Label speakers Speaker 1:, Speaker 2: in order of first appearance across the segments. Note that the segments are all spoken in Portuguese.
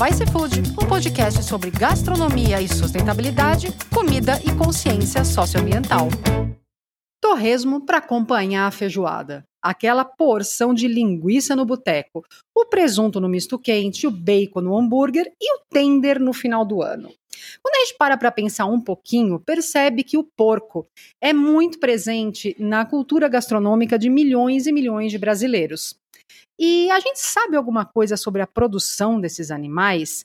Speaker 1: Vice Food, um podcast sobre gastronomia e sustentabilidade, comida e consciência socioambiental. Torresmo para acompanhar a feijoada. Aquela porção de linguiça no boteco, o presunto no misto quente, o bacon no hambúrguer e o tender no final do ano. Quando a gente para para pensar um pouquinho, percebe que o porco é muito presente na cultura gastronômica de milhões e milhões de brasileiros. E a gente sabe alguma coisa sobre a produção desses animais?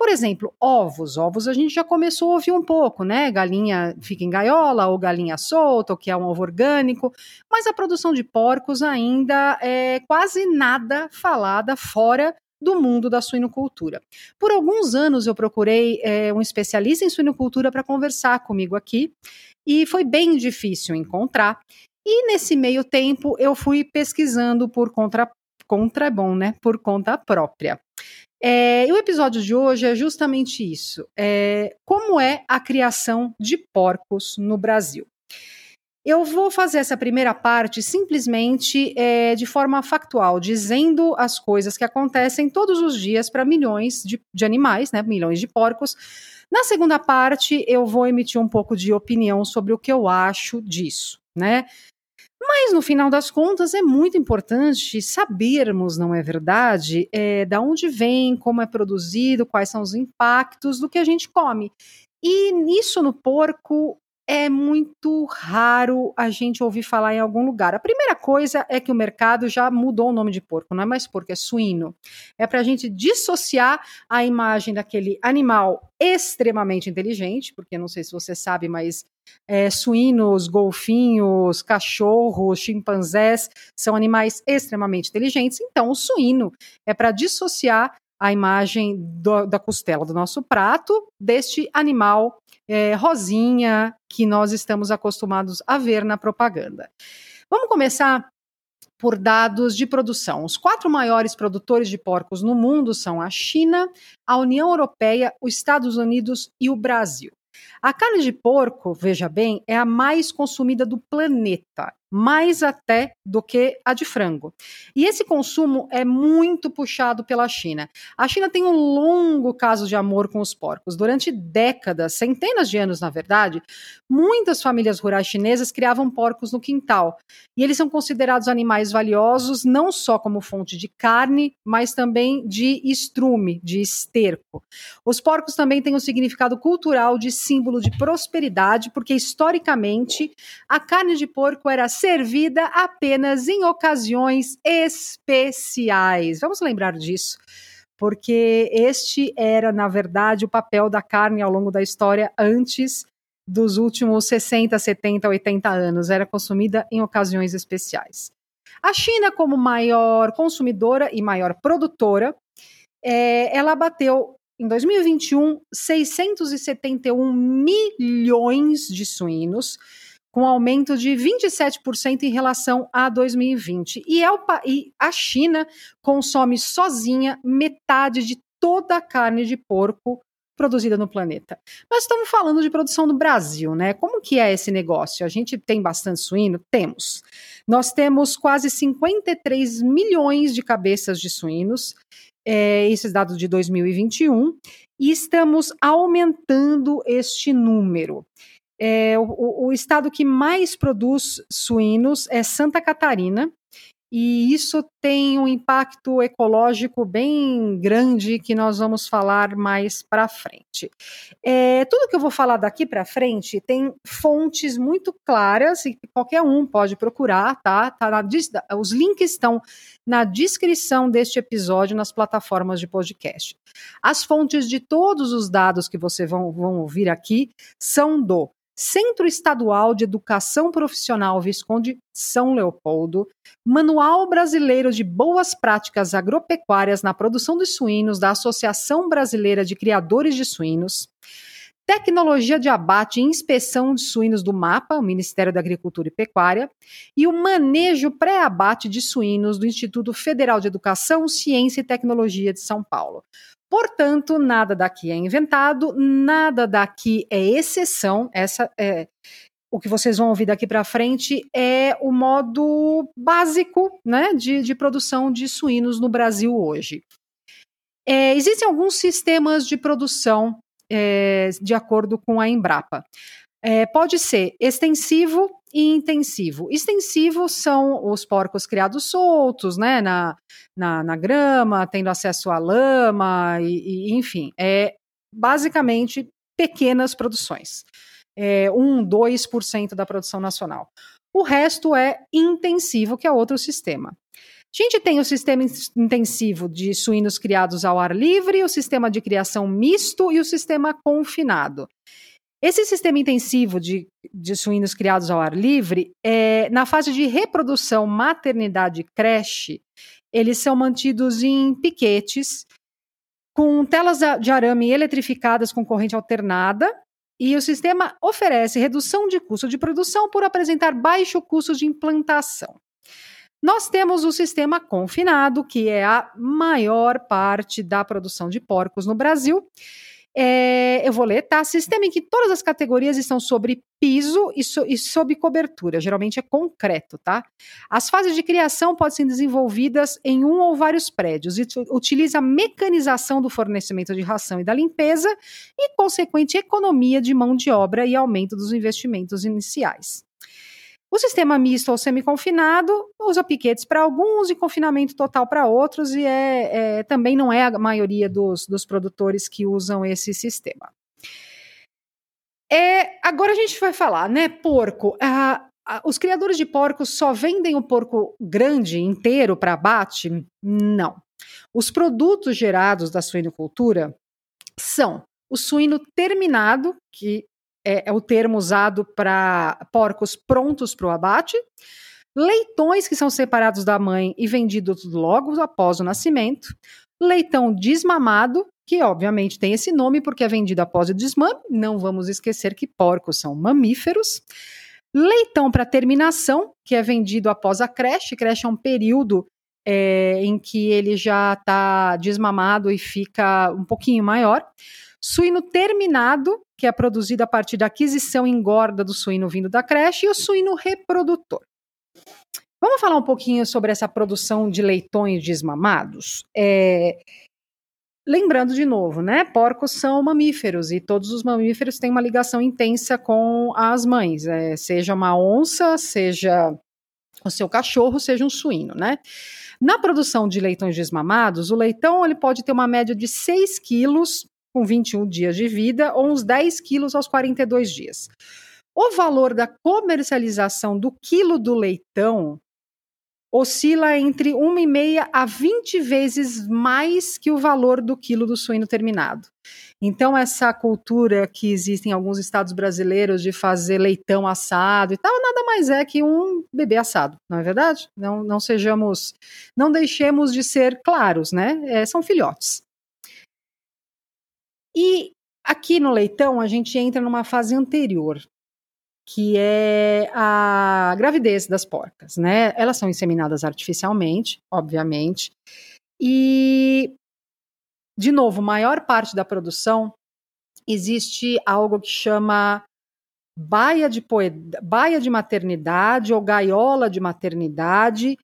Speaker 1: Por exemplo, ovos. Ovos a gente já começou a ouvir um pouco, né? Galinha fica em gaiola, ou galinha solta, ou que é um ovo orgânico. Mas a produção de porcos ainda é quase nada falada fora do mundo da suinocultura. Por alguns anos eu procurei é, um especialista em suinocultura para conversar comigo aqui e foi bem difícil encontrar. E nesse meio tempo eu fui pesquisando por conta, contra é bom, né? Por conta própria. É, e o episódio de hoje é justamente isso: é, como é a criação de porcos no Brasil. Eu vou fazer essa primeira parte simplesmente é, de forma factual, dizendo as coisas que acontecem todos os dias para milhões de, de, animais, né, milhões de porcos. Na segunda parte, eu vou emitir um pouco de opinião sobre o que eu acho disso, né? Mas no final das contas é muito importante sabermos, não é verdade, é, da onde vem, como é produzido, quais são os impactos do que a gente come. E nisso no porco é muito raro a gente ouvir falar em algum lugar. A primeira coisa é que o mercado já mudou o nome de porco, não é mais porco, é suíno. É para a gente dissociar a imagem daquele animal extremamente inteligente, porque não sei se você sabe, mas é, suínos, golfinhos, cachorros, chimpanzés são animais extremamente inteligentes. Então, o suíno é para dissociar a imagem do, da costela do nosso prato deste animal é, rosinha que nós estamos acostumados a ver na propaganda. Vamos começar por dados de produção. Os quatro maiores produtores de porcos no mundo são a China, a União Europeia, os Estados Unidos e o Brasil. A carne de porco, veja bem, é a mais consumida do planeta mais até do que a de frango. E esse consumo é muito puxado pela China. A China tem um longo caso de amor com os porcos. Durante décadas, centenas de anos, na verdade, muitas famílias rurais chinesas criavam porcos no quintal. E eles são considerados animais valiosos não só como fonte de carne, mas também de estrume, de esterco. Os porcos também têm um significado cultural de símbolo de prosperidade, porque historicamente a carne de porco era servida apenas em ocasiões especiais. Vamos lembrar disso, porque este era, na verdade, o papel da carne ao longo da história antes dos últimos 60, 70, 80 anos. Era consumida em ocasiões especiais. A China, como maior consumidora e maior produtora, é, ela bateu em 2021 671 milhões de suínos com aumento de 27% em relação a 2020. E, é o, e a China consome sozinha metade de toda a carne de porco produzida no planeta. Nós estamos falando de produção no Brasil, né? Como que é esse negócio? A gente tem bastante suíno? Temos. Nós temos quase 53 milhões de cabeças de suínos, é, esses dados de 2021, e estamos aumentando este número. É, o, o, estado que mais produz suínos é Santa Catarina, e isso tem um impacto ecológico bem grande que nós vamos falar mais para frente. É, tudo que eu vou falar daqui para frente tem fontes muito claras e qualquer um pode procurar, tá? tá na, os links estão na descrição deste episódio nas plataformas de podcast. As fontes de todos os dados que vocês vão, vão ouvir aqui são do Centro Estadual de Educação Profissional Visconde São Leopoldo, Manual Brasileiro de Boas Práticas Agropecuárias na Produção de Suínos da Associação Brasileira de Criadores de Suínos, Tecnologia de Abate e Inspeção de Suínos do MAPA, o Ministério da Agricultura e Pecuária, e o Manejo Pré-Abate de Suínos do Instituto Federal de Educação, Ciência e Tecnologia de São Paulo. Portanto, nada daqui é inventado, nada daqui é exceção. Essa é o que vocês vão ouvir daqui para frente é o modo básico, né, de, de produção de suínos no Brasil hoje. É, existem alguns sistemas de produção é, de acordo com a Embrapa. É, pode ser extensivo e intensivo. Extensivo são os porcos criados soltos, né, na, na, na grama, tendo acesso à lama, e, e, enfim, é basicamente pequenas produções. É, 1, 2% da produção nacional. O resto é intensivo, que é outro sistema. A gente tem o sistema intensivo de suínos criados ao ar livre, o sistema de criação misto e o sistema confinado. Esse sistema intensivo de, de suínos criados ao ar livre, é, na fase de reprodução, maternidade creche, eles são mantidos em piquetes, com telas de arame eletrificadas com corrente alternada, e o sistema oferece redução de custo de produção por apresentar baixo custo de implantação. Nós temos o sistema confinado, que é a maior parte da produção de porcos no Brasil, é, eu vou ler, tá? Sistema em que todas as categorias estão sobre piso e, so, e sob cobertura, geralmente é concreto, tá? As fases de criação podem ser desenvolvidas em um ou vários prédios e utiliza a mecanização do fornecimento de ração e da limpeza e consequente economia de mão de obra e aumento dos investimentos iniciais. O sistema misto ou semi-confinado usa piquetes para alguns e confinamento total para outros, e é, é, também não é a maioria dos, dos produtores que usam esse sistema. É, agora a gente vai falar, né? Porco. Ah, os criadores de porcos só vendem o porco grande inteiro para abate? Não. Os produtos gerados da suinocultura são o suíno terminado, que é, é o termo usado para porcos prontos para o abate, leitões que são separados da mãe e vendidos logo após o nascimento, leitão desmamado, que obviamente tem esse nome porque é vendido após o desmame, não vamos esquecer que porcos são mamíferos, leitão para terminação, que é vendido após a creche, creche é um período é, em que ele já está desmamado e fica um pouquinho maior, suíno terminado, que é produzido a partir da aquisição engorda do suíno vindo da creche, e o suíno reprodutor. Vamos falar um pouquinho sobre essa produção de leitões desmamados? É, lembrando de novo, né? Porcos são mamíferos e todos os mamíferos têm uma ligação intensa com as mães, é, seja uma onça, seja o seu cachorro, seja um suíno, né? Na produção de leitões desmamados, o leitão ele pode ter uma média de 6 quilos com 21 dias de vida, ou uns 10 quilos aos 42 dias. O valor da comercialização do quilo do leitão oscila entre 1,5 a 20 vezes mais que o valor do quilo do suíno terminado. Então, essa cultura que existe em alguns estados brasileiros de fazer leitão assado e tal, nada mais é que um bebê assado, não é verdade? Não, não sejamos, não deixemos de ser claros, né? É, são filhotes. E aqui no leitão a gente entra numa fase anterior, que é a gravidez das porcas, né? Elas são inseminadas artificialmente, obviamente, e de novo, maior parte da produção existe algo que chama baia de, baia de maternidade ou gaiola de maternidade,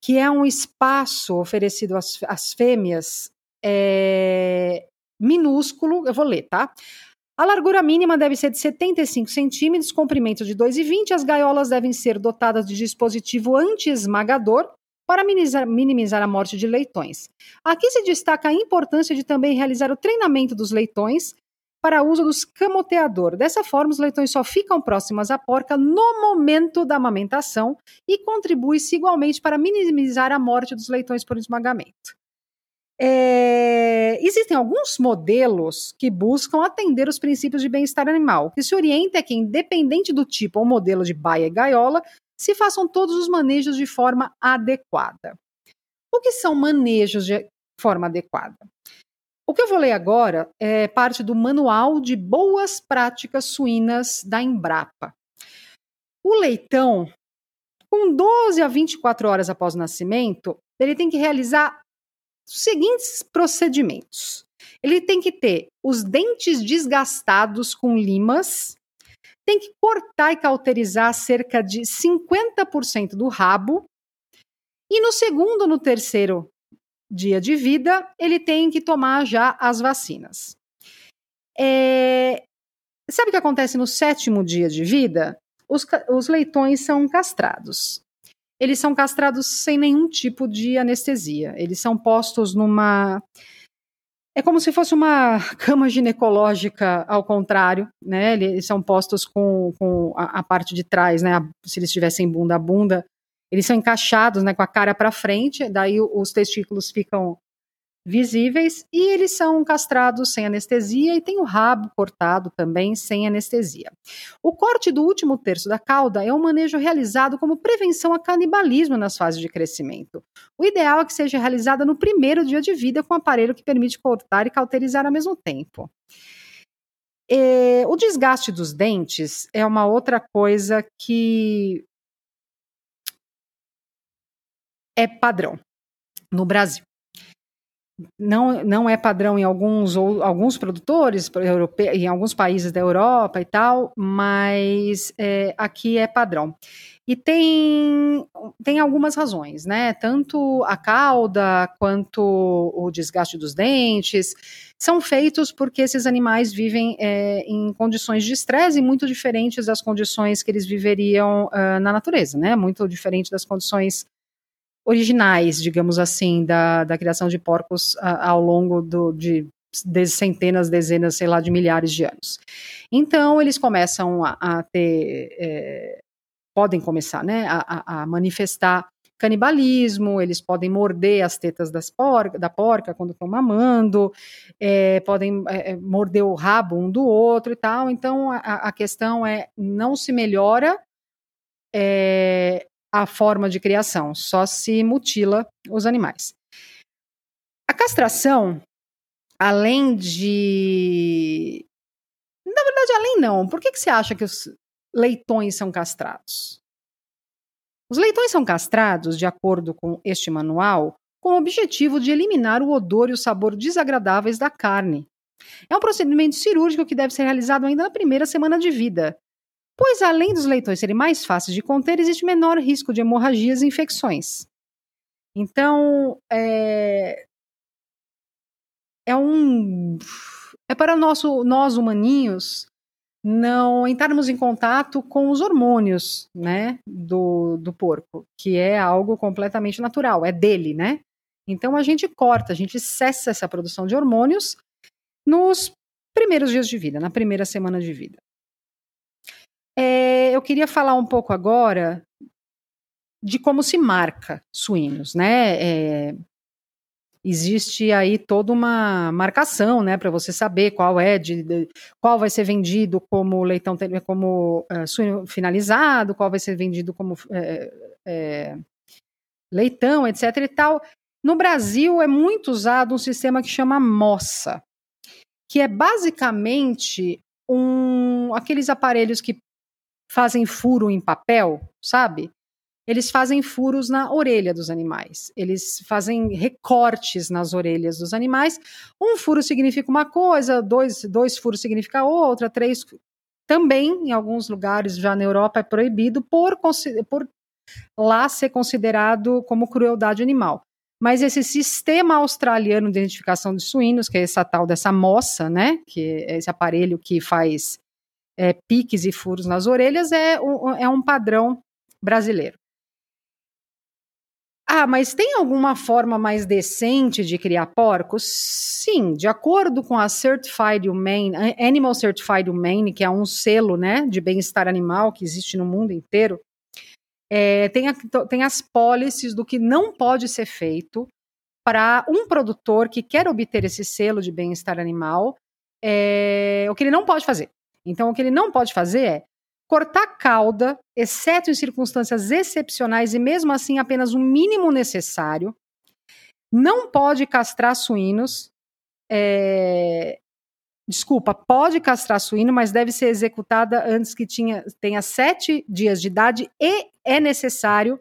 Speaker 1: que é um espaço oferecido às, às fêmeas é, minúsculo, eu vou ler, tá? A largura mínima deve ser de 75 centímetros, comprimento de 2,20. As gaiolas devem ser dotadas de dispositivo anti-esmagador para minimizar, a morte de leitões. Aqui se destaca a importância de também realizar o treinamento dos leitões para uso dos camoteador. Dessa forma, os leitões só ficam próximos à porca no momento da amamentação e contribui-se igualmente para minimizar a morte dos leitões por esmagamento. É, existem alguns modelos que buscam atender os princípios de bem-estar animal. Que se orienta é que, independente do tipo ou modelo de baia e gaiola, se façam todos os manejos de forma adequada. O que são manejos de forma adequada? O que eu vou ler agora é parte do Manual de Boas Práticas Suínas da Embrapa. O leitão, com 12 a 24 horas após o nascimento, ele tem que realizar os seguintes procedimentos. Ele tem que ter os dentes desgastados com limas, tem que cortar e cauterizar cerca de 50% do rabo, e no segundo no terceiro dia de vida, ele tem que tomar já as vacinas. É, sabe o que acontece no sétimo dia de vida? Os, os leitões são castrados. Eles são castrados sem nenhum tipo de anestesia. Eles são postos numa é como se fosse uma cama ginecológica ao contrário, né? Eles são postos com, com a, a, parte de trás, né? Se eles tivessem bunda a bunda, eles são encaixados, né? Com a cara para frente, daí os testículos ficam visíveis e eles são castrados sem anestesia e tem o rabo cortado também sem anestesia. O corte do último terço da cauda é um manejo realizado como prevenção a canibalismo nas fases de crescimento. O ideal é que seja realizada no primeiro dia de vida com um aparelho que permite cortar e cauterizar ao mesmo tempo. o desgaste dos dentes é uma outra coisa que é padrão no Brasil não, não é padrão em alguns ou alguns produtores europeus, em alguns países da Europa e tal, mas é, aqui é padrão. E tem, tem algumas razões, né? Tanto a cauda quanto o desgaste dos dentes são feitos porque esses animais vivem é, em condições de estresse muito diferentes das condições que eles viveriam uh, na natureza, né? Muito diferente das condições originais, digamos assim, da, da criação de porcos ao longo do, de, de, centenas, dezenas, sei lá, de milhares de anos. Então, eles começam a, a ter, é, podem começar, né, a, a, manifestar canibalismo, eles podem morder as tetas da porca quando estão mamando, é, podem é, é, morder o rabo um do outro e tal. Então, a, a questão é, não se melhora é, a forma de criação, só se mutila os animais. A castração, além de. Na verdade, além não. Por que, que você acha que os leitões são castrados? Os leitões são castrados, de acordo com este manual, com o objetivo de eliminar o odor e o sabor desagradáveis da carne. É um procedimento cirúrgico que deve ser realizado ainda na primeira semana de vida, pois além dos leitões serem mais fáceis de conter, existe menor risco de hemorragias e infecções. Então, é, é um é para nosso, nós humaninhos não entrarmos em contato com os hormônios, né, do, do porco, que é algo completamente natural, é dele, né? Então a gente corta, a gente cessa essa produção de hormônios nos primeiros dias de vida, na primeira semana de vida. É, eu queria falar um pouco agora de como se marca suínos, né? É, existe aí toda uma marcação, né, para você saber qual é de, de, qual vai ser vendido como leitão como uh, suíno finalizado, qual vai ser vendido como é, é, leitão, etc. e tal. No Brasil é muito usado um sistema que chama moça, que é basicamente um aqueles aparelhos que fazem furo em papel, sabe? Eles fazem furos na orelha dos animais. Eles fazem recortes nas orelhas dos animais. Um furo significa uma coisa, dois, dois furos significa outra, três. Também, em alguns lugares, já na Europa, é proibido por, por lá ser considerado como crueldade animal. Mas esse sistema australiano de identificação de suínos, que é essa tal dessa moça, né, que é esse aparelho que faz é, piques e furos nas orelhas é um, é um padrão brasileiro. Ah, mas tem alguma forma mais decente de criar porcos? Sim, de acordo com a Certified Humane, Animal Certified Humane, que é um selo né, de bem-estar animal que existe no mundo inteiro, é, tem, a, tem as policies do que não pode ser feito para um produtor que quer obter esse selo de bem-estar animal, é, o que ele não pode fazer. Então, o que ele não pode fazer é cortar cauda, exceto em circunstâncias excepcionais e mesmo assim apenas o mínimo necessário. Não pode castrar suínos. É... Desculpa, pode castrar suíno, mas deve ser executada antes que tinha, tenha sete dias de idade e é necessário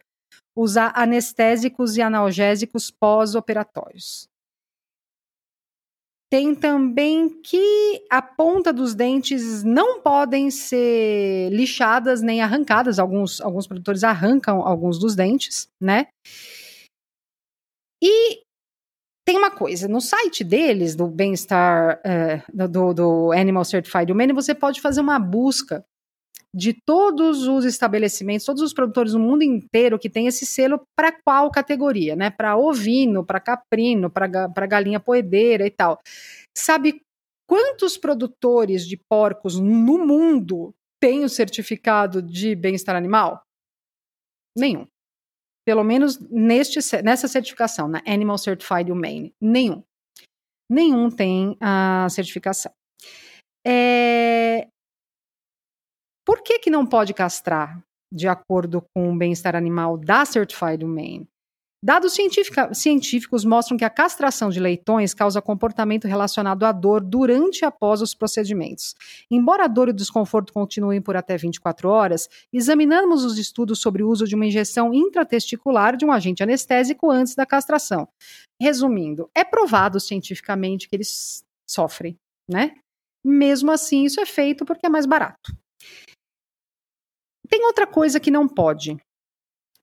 Speaker 1: usar anestésicos e analgésicos pós-operatórios. Tem também que a ponta dos dentes não podem ser lixadas nem arrancadas. Alguns, alguns produtores arrancam alguns dos dentes, né? E tem uma coisa, no site deles, do bem-estar, uh, do, do Animal Certified Humane, você pode fazer uma busca de todos os estabelecimentos, todos os produtores no mundo inteiro que tem esse selo para qual categoria, né? Para ovino, para caprino, para galinha poedeira e tal. Sabe quantos produtores de porcos no mundo têm o certificado de bem-estar animal? Nenhum. Pelo menos neste, nessa certificação, na Animal Certified Humane. Nenhum. Nenhum tem a certificação. É, por que, que não pode castrar de acordo com o bem-estar animal da Certified Humane? Dados científicos mostram que a castração de leitões causa comportamento relacionado à dor durante e após os procedimentos. Embora a dor e o desconforto continuem por até 24 horas, examinamos os estudos sobre o uso de uma injeção intratesticular de um agente anestésico antes da castração. Resumindo, é provado cientificamente que eles sofrem, né? Mesmo assim, isso é feito porque é mais barato. Tem outra coisa que não pode.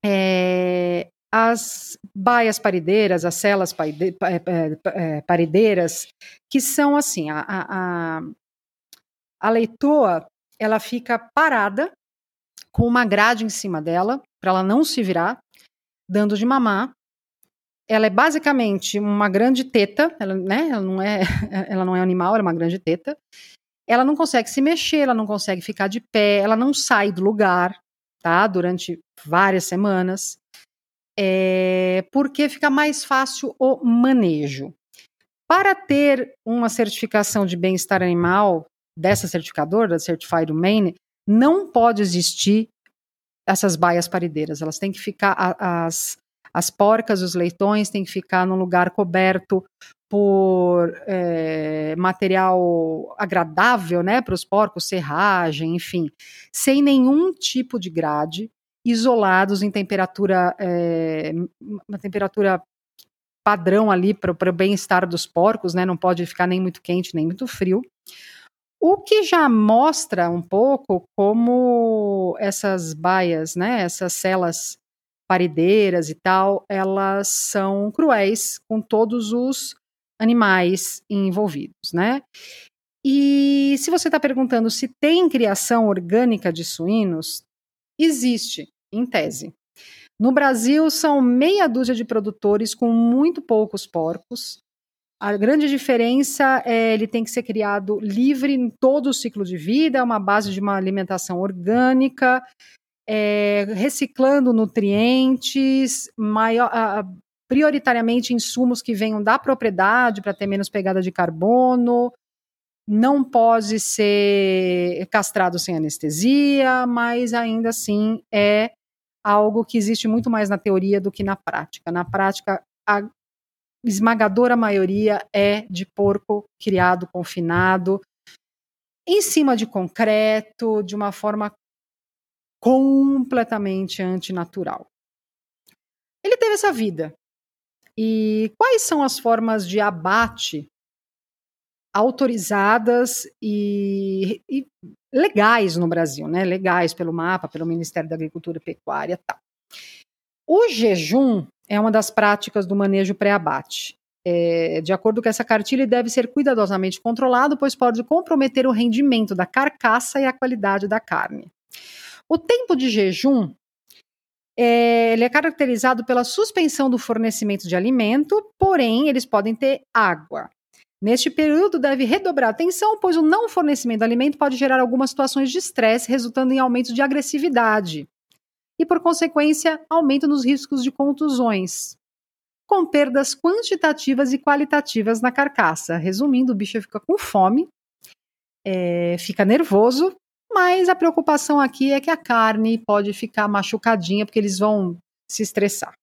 Speaker 1: É, as baias parideiras, as celas é, é, é, parideiras, que são assim, a, a, a leitoa, ela fica parada com uma grade em cima dela, para ela não se virar, dando de mamar. Ela é basicamente uma grande teta, ela, né, ela, não é, ela não é animal, ela é uma grande teta, ela não consegue se mexer, ela não consegue ficar de pé, ela não sai do lugar, tá? Durante várias semanas, é, porque fica mais fácil o manejo. Para ter uma certificação de bem-estar animal dessa certificadora, da Certified Humane, não pode existir essas baias parideiras. Elas têm que ficar, as, as porcas, os leitões têm que ficar num lugar coberto por é, material agradável né, para os porcos, serragem, enfim, sem nenhum tipo de grade, isolados em temperatura, é, uma temperatura padrão ali para o bem-estar dos porcos, né, não pode ficar nem muito quente nem muito frio. O que já mostra um pouco como essas baias, né, essas celas parideiras e tal, elas são cruéis com todos os animais envolvidos, né? E se você está perguntando se tem criação orgânica de suínos, existe, em tese. No Brasil, são meia dúzia de produtores com muito poucos porcos. A grande diferença é ele tem que ser criado livre em todo o ciclo de vida, é uma base de uma alimentação orgânica, é, reciclando nutrientes, maior, prioritariamente insumos que venham da propriedade para ter menos pegada de carbono. Não pode ser castrado sem anestesia, mas ainda assim é algo que existe muito mais na teoria do que na prática. Na prática, a esmagadora maioria é de porco criado, confinado, em cima de concreto, de uma forma completamente antinatural. Ele teve essa vida, e quais são as formas de abate autorizadas e, e, legais no Brasil, né? Legais pelo mapa, pelo Ministério da Agricultura e Pecuária, tal. O jejum é uma das práticas do manejo pré-abate. É, de acordo com essa cartilha, ele deve ser cuidadosamente controlado, pois pode comprometer o rendimento da carcaça e a qualidade da carne. O tempo de jejum é, ele é caracterizado pela suspensão do fornecimento de alimento, porém, eles podem ter água. Neste período, deve redobrar a atenção, pois o não fornecimento de alimento pode gerar algumas situações de estresse, resultando em aumento de agressividade e, por consequência, aumento nos riscos de contusões, com perdas quantitativas e qualitativas na carcaça. Resumindo, o bicho fica com fome, é, fica nervoso mas a preocupação aqui é que a carne pode ficar machucadinha porque eles vão se estressar.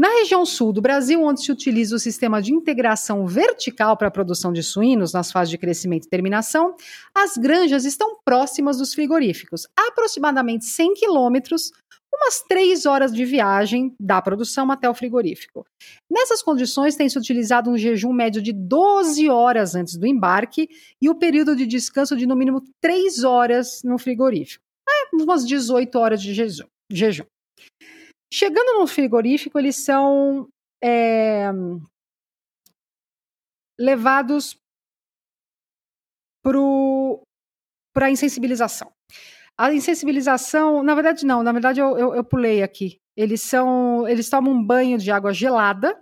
Speaker 1: Na região sul do Brasil, onde se utiliza o sistema de integração vertical para a produção de suínos nas fases de crescimento e terminação, as granjas estão próximas dos frigoríficos, aproximadamente 100 quilômetros umas três horas de viagem da produção até o frigorífico. Nessas condições, tem-se utilizado um jejum médio de 12 horas antes do embarque e o período de descanso de no mínimo 3 horas no frigorífico. É, umas 18 horas de jejum. Chegando no frigorífico, eles são é, levados para a insensibilização. A insensibilização, na verdade, não, na verdade eu, eu, eu pulei aqui. Eles são. Eles tomam um banho de água gelada,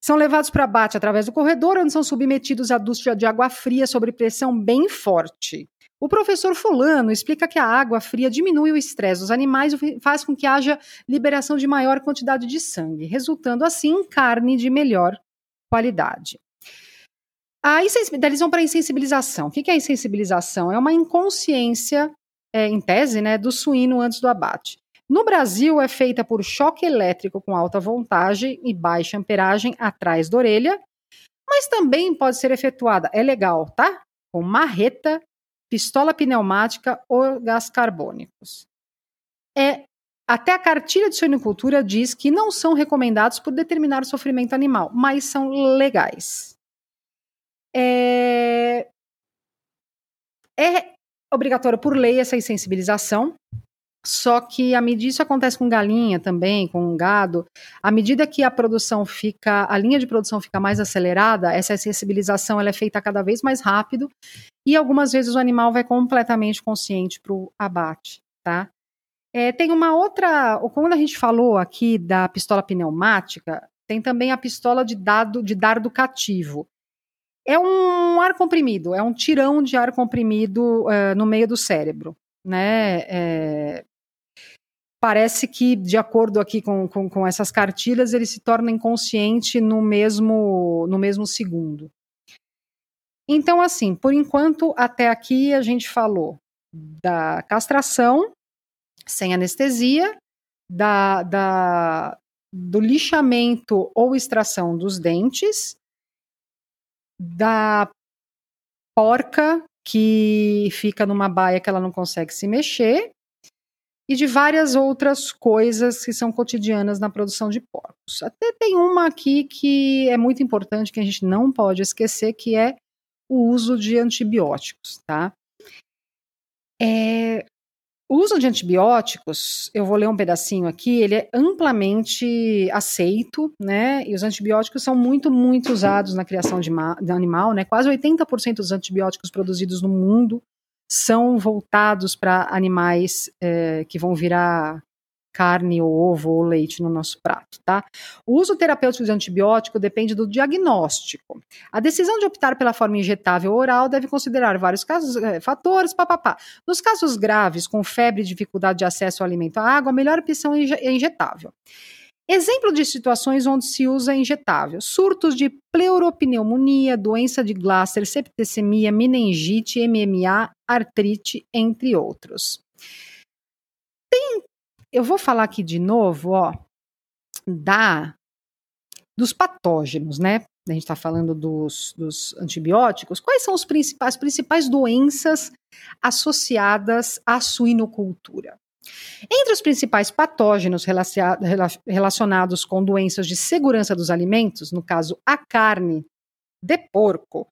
Speaker 1: são levados para abate através do corredor, onde são submetidos à ducha de água fria sob pressão bem forte. O professor Fulano explica que a água fria diminui o estresse dos animais e faz com que haja liberação de maior quantidade de sangue, resultando assim em carne de melhor qualidade. A eles vão para a insensibilização. O que é a insensibilização? É uma inconsciência, é, em tese, né, do suíno antes do abate. No Brasil, é feita por choque elétrico com alta voltagem e baixa amperagem atrás da orelha, mas também pode ser efetuada, é legal, tá? Com marreta, pistola pneumática ou gás carbônicos. É, até a cartilha de suinocultura diz que não são recomendados por determinar o sofrimento animal, mas são legais. É, é obrigatório por lei essa insensibilização, só que a medida isso acontece com galinha também, com gado, à medida que a produção fica, a linha de produção fica mais acelerada, essa sensibilização ela é feita cada vez mais rápido e algumas vezes o animal vai completamente consciente para o abate, tá? É, tem uma outra, quando a gente falou aqui da pistola pneumática, tem também a pistola de dado de dardo cativo. É um ar comprimido, é um tirão de ar comprimido uh, no meio do cérebro, né? É, parece que, de acordo aqui com, com, com, essas cartilhas, ele se torna inconsciente no mesmo, no mesmo segundo. Então, assim, por enquanto, até aqui a gente falou da castração sem anestesia, da, da, do lixamento ou extração dos dentes, da porca que fica numa baia que ela não consegue se mexer, e de várias outras coisas que são cotidianas na produção de porcos. Até tem uma aqui que é muito importante, que a gente não pode esquecer, que é o uso de antibióticos, tá? É, o uso de antibióticos, eu vou ler um pedacinho aqui, ele é amplamente aceito, né? E os antibióticos são muito, muito usados na criação de, de animal, né? Quase 80% dos antibióticos produzidos no mundo são voltados para animais é, que vão virar carne ou ovo ou leite no nosso prato, tá? O uso terapêutico de antibiótico depende do diagnóstico. A decisão de optar pela forma injetável ou oral deve considerar vários casos, é, fatores, papapá. Nos casos graves, com febre e dificuldade de acesso ao alimento à água, a melhor opção é injetável. Exemplo de situações onde se usa injetável: surtos de pleuropneumonia, doença de Glasser, septicemia, meningite, MMA, artrite, entre outros. Tem, eu vou falar aqui de novo, ó, da dos patógenos, né? A gente está falando dos, dos, antibióticos. Quais são os principais, as principais doenças associadas à suinocultura? Entre os principais patógenos relacionados com doenças de segurança dos alimentos, no caso a carne de porco,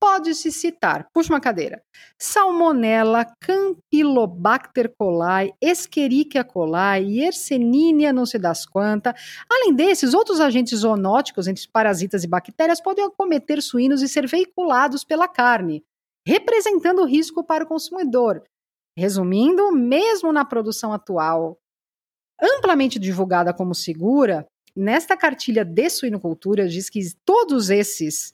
Speaker 1: pode-se citar, puxa uma cadeira, Salmonella, Campylobacter coli, Escherichia coli, Yersinia não se das quanta. Além desses, outros agentes zoonóticos, entre parasitas e bactérias, podem acometer suínos e ser veiculados pela carne, representando risco para o consumidor, Resumindo, mesmo na produção atual, amplamente divulgada como segura, nesta cartilha de suinocultura diz que todos esses,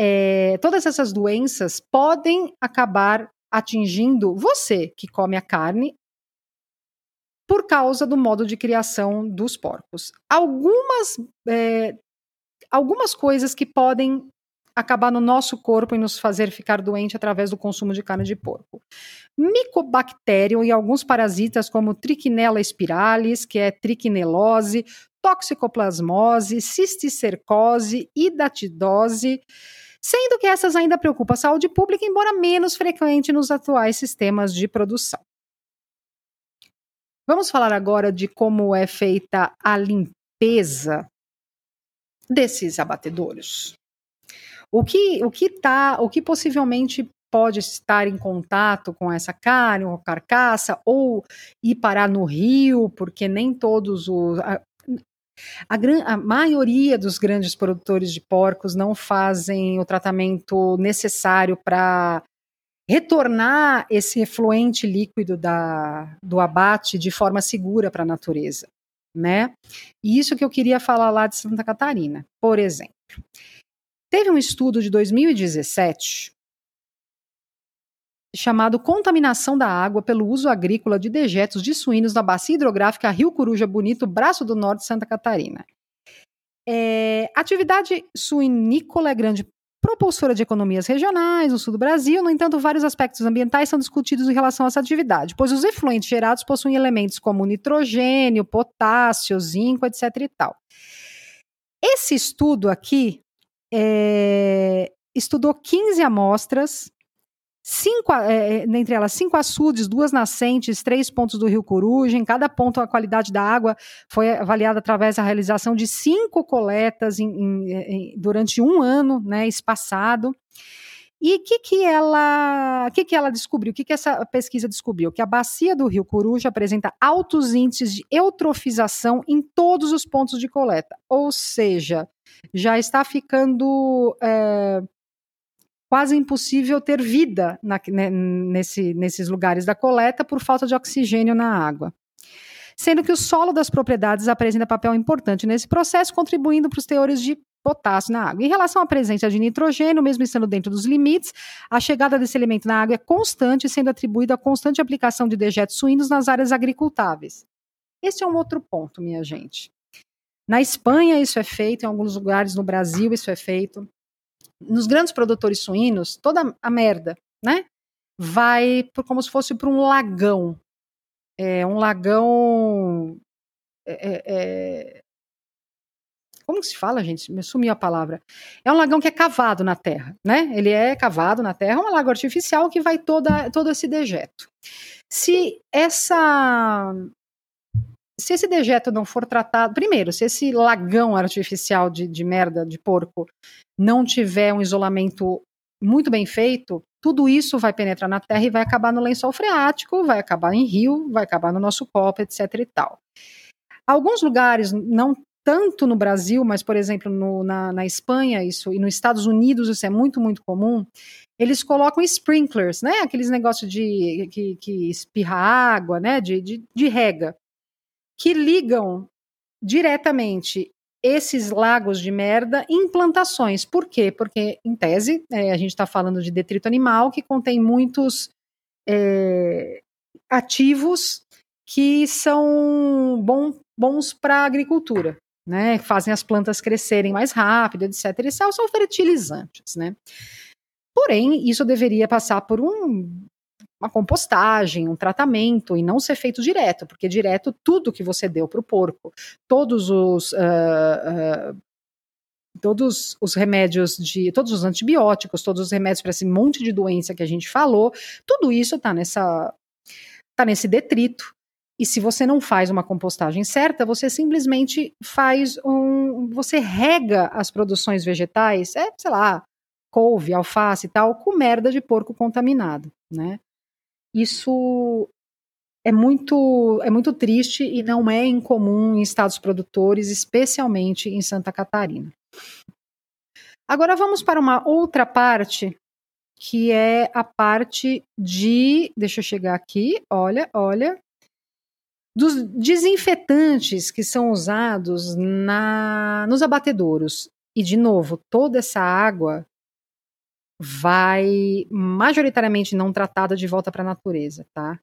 Speaker 1: é, todas essas doenças podem acabar atingindo você que come a carne por causa do modo de criação dos porcos. Algumas, é, algumas coisas que podem acabar no nosso corpo e nos fazer ficar doente através do consumo de carne de porco. Micobacterium e alguns parasitas como Trichinella spiralis, que é trichinelose, toxicoplasmose, cisticercose, hidatidose, sendo que essas ainda preocupam a saúde pública, embora menos frequente nos atuais sistemas de produção. Vamos falar agora de como é feita a limpeza desses abatedouros. O que, o que tá, o que possivelmente pode estar em contato com essa carne ou carcaça ou ir parar no rio, porque nem todos os A, gran, a maioria dos grandes produtores de porcos não fazem o tratamento necessário para retornar esse efluente líquido da, do abate de forma segura para a natureza, né? E isso que eu queria falar lá de Santa Catarina, por exemplo. Teve um estudo de 2017 chamado Contaminação da Água pelo Uso Agrícola de Dejetos de Suínos na Bacia Hidrográfica Rio Coruja Bonito, Braço do Norte, Santa Catarina. É, atividade suinícola é grande propulsora de economias regionais no sul do Brasil, no entanto, vários aspectos ambientais são discutidos em relação a essa atividade, pois os efluentes gerados possuem elementos como nitrogênio, potássio, zinco, etc. e tal. Esse estudo aqui é, estudou 15 amostras cinco, é, é, entre elas cinco açudes, duas nascentes, três pontos do Rio Coruja. Em cada ponto, a qualidade da água foi avaliada através da realização de cinco coletas em, em, em, durante um ano, né, espaçado. E o que, que, ela, que, que ela descobriu? O que, que essa pesquisa descobriu? Que a bacia do Rio Coruja apresenta altos índices de eutrofização em todos os pontos de coleta. Ou seja, já está ficando é, quase impossível ter vida na, né, nesse, nesses lugares da coleta por falta de oxigênio na água. Sendo que o solo das propriedades apresenta papel importante nesse processo, contribuindo para os teores de potássio na água. Em relação à presença de nitrogênio, mesmo estando dentro dos limites, a chegada desse elemento na água é constante, sendo atribuída a constante aplicação de dejetos suínos nas áreas agricultáveis. Esse é um outro ponto, minha gente. Na Espanha, isso é feito, em alguns lugares no Brasil, isso é feito nos grandes produtores suínos, toda a merda, né? Vai por, como se fosse para um lagão. É, um lagão. É, é, é, como se fala, gente? Me sumiu a palavra. É um lagão que é cavado na terra, né? Ele é cavado na terra, é um lago artificial que vai toda, todo esse dejeto. Se essa se esse dejeto não for tratado, primeiro, se esse lagão artificial de, de merda de porco não tiver um isolamento muito bem feito, tudo isso vai penetrar na terra e vai acabar no lençol freático, vai acabar em rio, vai acabar no nosso copo, etc e tal. Alguns lugares, não tanto no Brasil, mas, por exemplo, no, na, na Espanha isso, e nos Estados Unidos isso é muito, muito comum, eles colocam sprinklers, né? Aqueles negócios de que, que espirra água, né? De, de, de rega que ligam diretamente esses lagos de merda em plantações. Por quê? Porque, em tese, é, a gente está falando de detrito animal que contém muitos é, ativos que são bom, bons para a agricultura, né? Fazem as plantas crescerem mais rápido, etc. E são fertilizantes, né? Porém, isso deveria passar por um uma compostagem, um tratamento e não ser feito direto, porque direto tudo que você deu para o porco, todos os uh, uh, todos os remédios de todos os antibióticos, todos os remédios para esse monte de doença que a gente falou, tudo isso está nessa tá nesse detrito. E se você não faz uma compostagem certa, você simplesmente faz um. Você rega as produções vegetais, é, sei lá, couve, alface e tal, com merda de porco contaminado, né? Isso é muito, é muito triste e não é incomum em estados produtores, especialmente em Santa Catarina. Agora vamos para uma outra parte, que é a parte de. Deixa eu chegar aqui, olha, olha. Dos desinfetantes que são usados na, nos abatedouros. E, de novo, toda essa água vai majoritariamente não tratada de volta para a natureza, tá?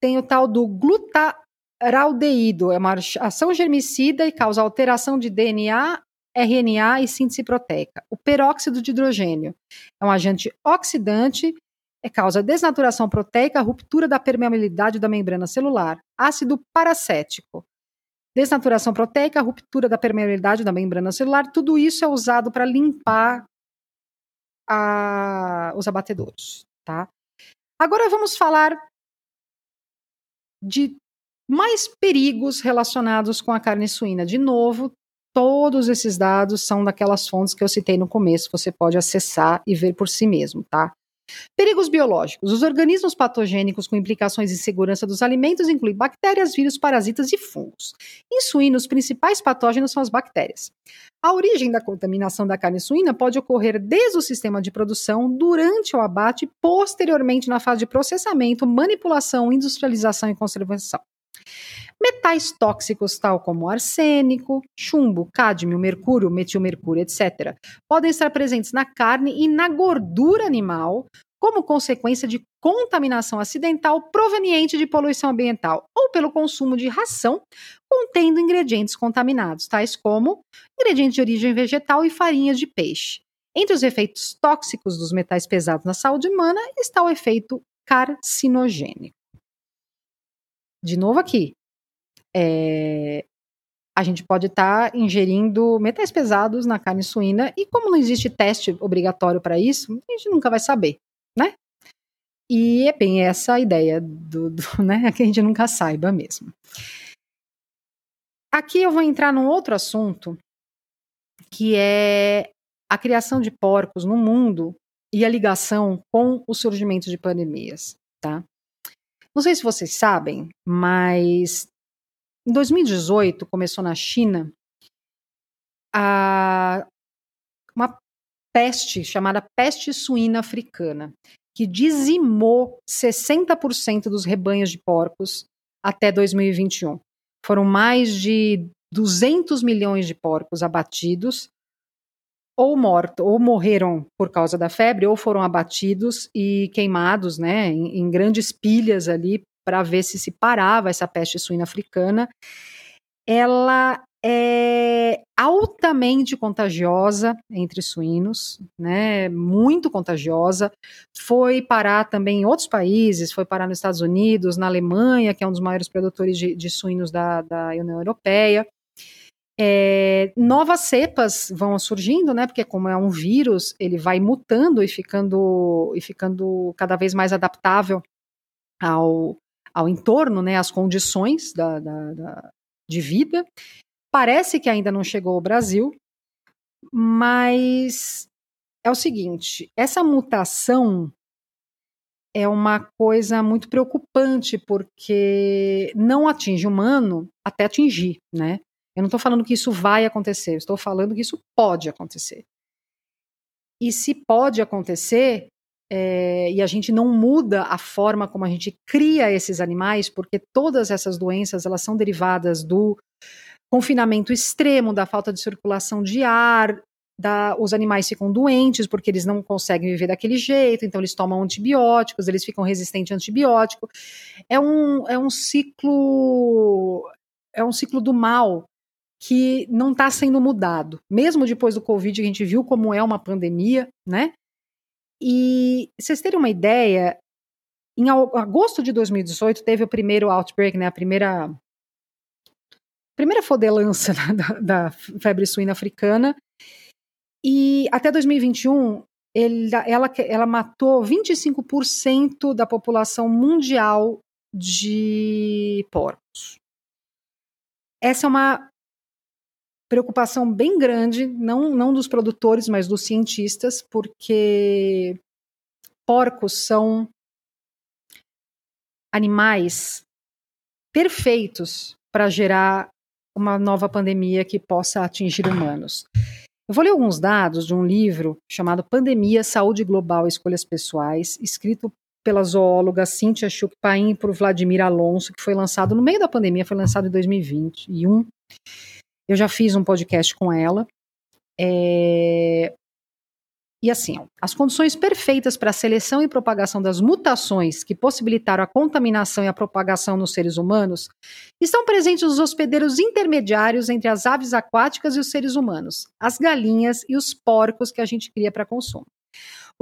Speaker 1: Tem o tal do glutaraldeído, é uma ação germicida e causa alteração de DNA, RNA e síntese proteica. O peróxido de hidrogênio é um agente oxidante, é causa desnaturação proteica, ruptura da permeabilidade da membrana celular. Ácido paracético, desnaturação proteica, ruptura da permeabilidade da membrana celular, tudo isso é usado para limpar a, os abatedouros, tá? Agora vamos falar de mais perigos relacionados com a carne suína. De novo, todos esses dados são daquelas fontes que eu citei no começo, você pode acessar e ver por si mesmo, tá? Perigos biológicos. Os organismos patogênicos com implicações em segurança dos alimentos incluem bactérias, vírus, parasitas e fungos. Em suínos, os principais patógenos são as bactérias. A origem da contaminação da carne suína pode ocorrer desde o sistema de produção, durante o abate, posteriormente na fase de processamento, manipulação, industrialização e conservação. Metais tóxicos, tal como arsênico, chumbo, cádmio, mercúrio, metilmercúrio, etc., podem estar presentes na carne e na gordura animal como consequência de contaminação acidental proveniente de poluição ambiental ou pelo consumo de ração contendo ingredientes contaminados, tais como ingredientes de origem vegetal e farinhas de peixe. Entre os efeitos tóxicos dos metais pesados na saúde humana está o efeito carcinogênico. De novo aqui, é, a gente pode estar tá ingerindo metais pesados na carne suína e como não existe teste obrigatório para isso, a gente nunca vai saber, né? E é bem essa a ideia do, do né, que a gente nunca saiba mesmo. Aqui eu vou entrar num outro assunto que é a criação de porcos no mundo e a ligação com o surgimento de pandemias, tá? Não sei se vocês sabem, mas em 2018, começou na China a, uma peste chamada peste suína africana, que dizimou 60% dos rebanhos de porcos até 2021. Foram mais de 200 milhões de porcos abatidos, ou mortos, ou morreram por causa da febre, ou foram abatidos e queimados, né, em, em grandes pilhas ali para ver se se parava essa peste suína africana. Ela é altamente contagiosa entre suínos, né? Muito contagiosa. Foi parar também em outros países, foi parar nos Estados Unidos, na Alemanha, que é um dos maiores produtores de, de suínos da, da União Europeia. É, novas cepas vão surgindo, né? Porque como é um vírus, ele vai mutando e ficando e ficando cada vez mais adaptável ao, ao entorno, né, às condições da, da, da, de vida. Parece que ainda não chegou ao Brasil, mas é o seguinte: essa mutação é uma coisa muito preocupante, porque não atinge humano até atingir, né? Eu não estou falando que isso vai acontecer, estou falando que isso pode acontecer. E se pode acontecer, é, e a gente não muda a forma como a gente cria esses animais, porque todas essas doenças elas são derivadas do confinamento extremo, da falta de circulação de ar, da, os animais ficam doentes porque eles não conseguem viver daquele jeito, então eles tomam antibióticos, eles ficam resistentes a antibiótico. É um, é um ciclo é um ciclo do mal que não está sendo mudado. Mesmo depois do Covid, a gente viu como é uma pandemia, né? E vocês terem uma ideia, em agosto de 2018 teve o primeiro outbreak, né, a primeira primeira fodelança da, da febre suína africana. E até 2021 ele, ela, ela matou 25% da população mundial de porcos. Essa é uma preocupação bem grande, não, não dos produtores, mas dos cientistas, porque porcos são animais perfeitos para gerar uma nova pandemia que possa atingir humanos. Eu vou ler alguns dados de um livro chamado Pandemia, Saúde Global e Escolhas Pessoais, escrito pela zoóloga Cynthia Chukpain e por Vladimir Alonso, que foi lançado no meio da pandemia, foi lançado em 2021. Eu já fiz um podcast com ela. É... E assim, as condições perfeitas para a seleção e propagação das mutações que possibilitaram a contaminação e a propagação nos seres humanos estão presentes nos hospedeiros intermediários entre as aves aquáticas e os seres humanos, as galinhas e os porcos que a gente cria para consumo.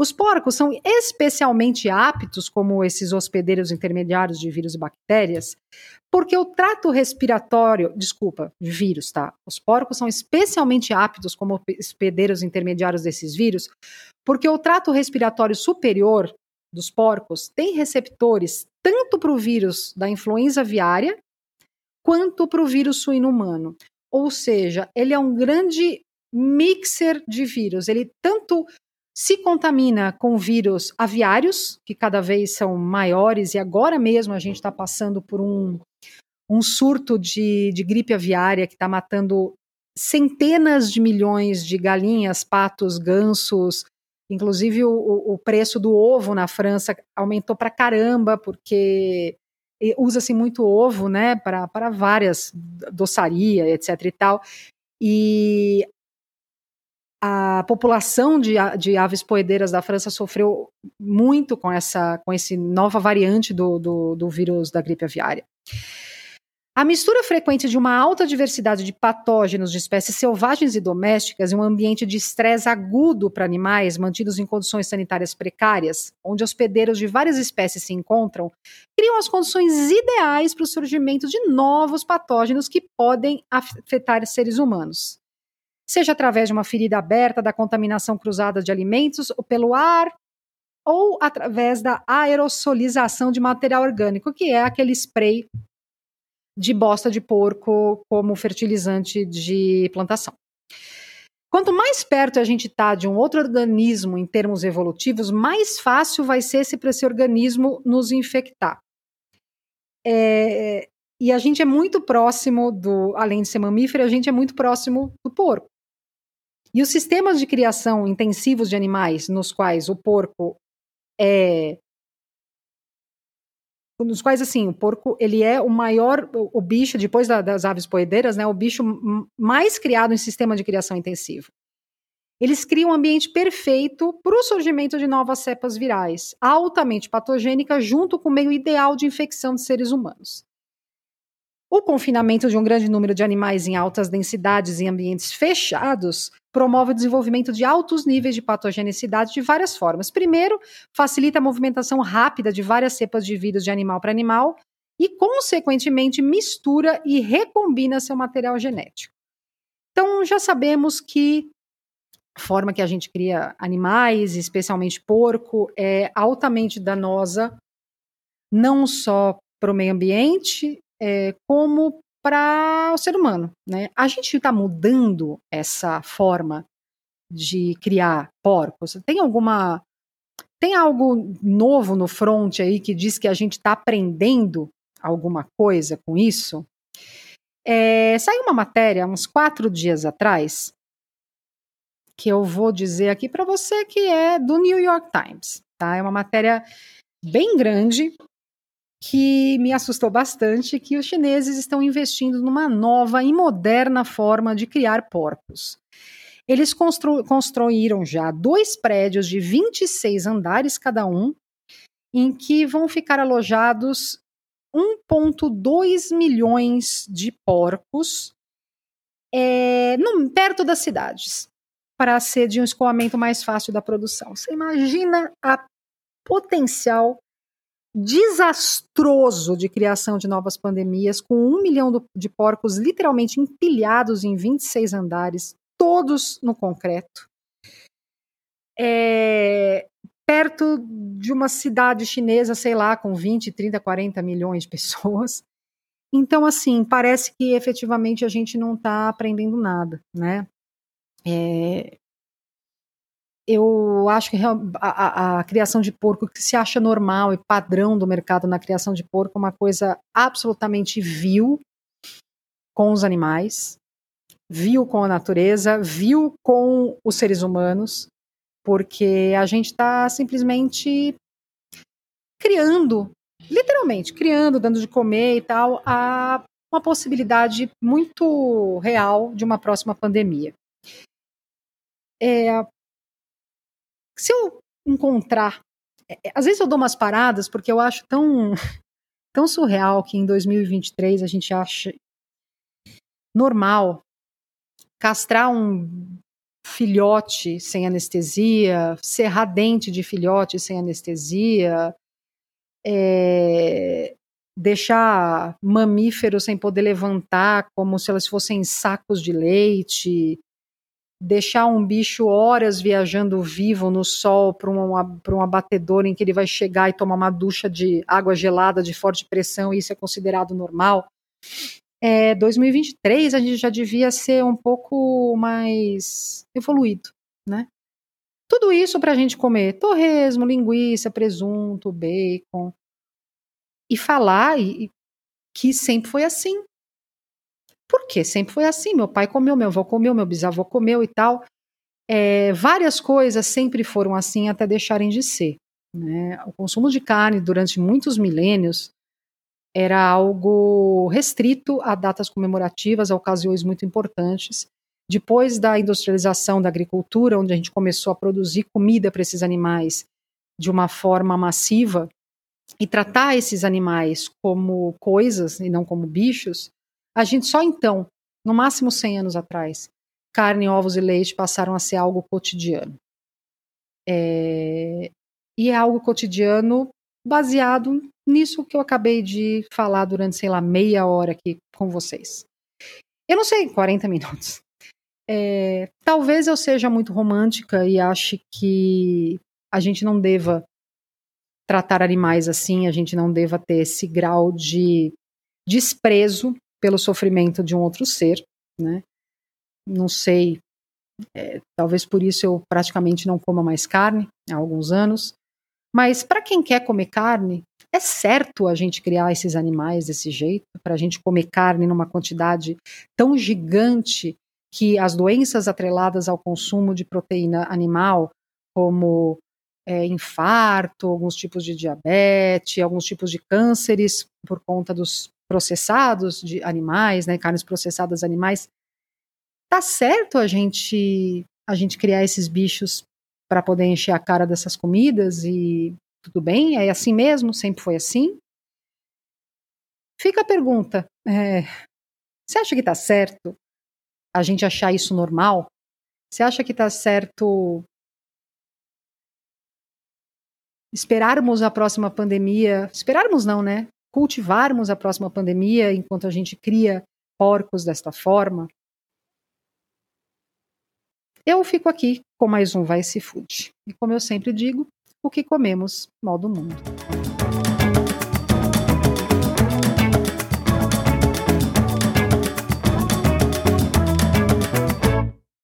Speaker 1: Os porcos são especialmente aptos, como esses hospedeiros intermediários de vírus e bactérias, porque o trato respiratório, desculpa, de vírus, tá? Os porcos são especialmente aptos como hospedeiros intermediários desses vírus, porque o trato respiratório superior dos porcos tem receptores tanto para o vírus da influenza aviária quanto para o vírus suíno humano. Ou seja, ele é um grande mixer de vírus. Ele tanto se contamina com vírus aviários, que cada vez são maiores, e agora mesmo a gente está passando por um, um surto de, de gripe aviária que está matando centenas de milhões de galinhas, patos, gansos. Inclusive, o, o preço do ovo na França aumentou para caramba, porque usa-se muito ovo, né, para várias doçaria, etc e tal. E a população de, de, aves poedeiras da França sofreu muito com essa com esse nova variante do, do, do vírus da gripe aviária. A mistura frequente de uma alta diversidade de patógenos de espécies selvagens e domésticas em um ambiente de estresse agudo para animais mantidos em condições sanitárias precárias, onde hospedeiros de várias espécies se encontram, criam as condições ideais para o surgimento de novos patógenos que podem afetar seres humanos seja através de uma ferida aberta da contaminação cruzada de alimentos ou pelo ar, ou através da aerosolização de material orgânico, que é aquele spray de bosta de porco como fertilizante de plantação. Quanto mais perto a gente está de um outro organismo em termos evolutivos, mais fácil vai ser para esse organismo nos infectar. É, e a gente é muito próximo do, além de ser mamífero, a gente é muito próximo do porco. E os sistemas de criação intensivos de animais, nos quais o porco é nos quais assim o porco ele é o maior o, bicho depois da, das aves poedeiras né o bicho mais criado em sistema de criação intensivo. Eles criam um ambiente perfeito para o surgimento de novas cepas virais altamente patogênicas junto com o meio ideal de infecção de seres humanos o confinamento de um grande número de animais em altas densidades em ambientes fechados promove o desenvolvimento de altos níveis de patogenicidade de várias formas. Primeiro, facilita a movimentação rápida de várias cepas de vírus de animal para animal e, consequentemente, mistura e recombina seu material genético. Então, já sabemos que a forma que a gente cria animais, especialmente porco, é altamente danosa, não só para o meio ambiente, é, como para o ser humano. Né? A gente está mudando essa forma de criar porcos. Tem alguma. Tem algo novo no front aí que diz que a gente está aprendendo alguma coisa com isso? É, saiu uma matéria uns quatro dias atrás que eu vou dizer aqui para você que é do New York Times. Tá? É uma matéria bem grande, que me assustou bastante, que os chineses estão investindo numa nova e moderna forma de criar porcos. Eles constru construíram já dois prédios de 26 andares cada um, em que vão ficar alojados 1,2 milhões de porcos é, no, perto das cidades, para ser de um escoamento mais fácil da produção. Você imagina a potencial desastroso de criação de novas pandemias, com um milhão de porcos literalmente empilhados em 26 andares, todos no concreto. É, perto de uma cidade chinesa, sei lá, com 20, 30, 40 milhões de pessoas. Então, assim, parece que efetivamente a gente não está aprendendo nada, né? É, eu acho que a, a, a, criação de porco que se acha normal e padrão do mercado na criação de porco é uma coisa absolutamente vil com os animais, vil com a natureza, vil com os seres humanos, porque a gente está simplesmente criando, literalmente criando, dando de comer e tal, a uma possibilidade muito real de uma próxima pandemia. É, se eu encontrar. É, é, às vezes eu dou umas paradas porque eu acho tão, tão surreal que em 2023 a gente acha normal castrar um filhote sem anestesia, serrar dente de filhote sem anestesia, é, deixar mamíferos sem poder levantar como se elas fossem sacos de leite, deixar um bicho horas viajando vivo no sol para um, um abatedor em que ele vai chegar e tomar uma ducha de água gelada de forte pressão e isso é considerado normal. É, 2023 a gente já devia ser um pouco mais evoluído, né? Tudo isso para a gente comer torresmo, linguiça, presunto, bacon. E falar e, que sempre foi assim. Por quê? Sempre foi assim. Meu pai comeu, meu avô comeu, meu bisavô comeu e tal. É, várias coisas sempre foram assim até deixarem de ser. Né? O consumo de carne durante muitos milênios era algo restrito a datas comemorativas, a ocasiões muito importantes. Depois da industrialização da agricultura, onde a gente começou a produzir comida para esses animais de uma forma massiva e tratar esses animais como coisas e não como bichos, a gente só então, no máximo 100 anos atrás, carne, ovos e leite passaram a ser algo cotidiano. É, e é algo cotidiano baseado nisso que eu acabei de falar durante, sei lá, meia hora aqui com vocês. Eu não sei, 40 minutos. É, talvez eu seja muito romântica e ache que a gente não deva tratar animais assim, a gente não deva ter esse grau de desprezo pelo sofrimento de um outro ser, né? Não sei, é, talvez por isso eu praticamente não coma mais carne há alguns anos. Mas para quem quer comer carne, é certo a gente criar esses animais desse jeito, para a gente comer carne numa quantidade tão gigante que as doenças atreladas ao consumo de proteína animal, como é, infarto, alguns tipos de diabetes, alguns tipos de cânceres por conta dos processados de animais, né, carnes processadas animais, tá certo a gente a gente criar esses bichos para poder encher a cara dessas comidas e tudo bem? É assim mesmo? Sempre foi assim? Fica a pergunta: é, você acha que está certo a gente achar isso normal? Você acha que está certo esperarmos a próxima pandemia? Esperarmos não, né? Cultivarmos a próxima pandemia enquanto a gente cria porcos desta forma? Eu fico aqui com mais um Vai Se Food. E como eu sempre digo, o que comemos, mal do mundo.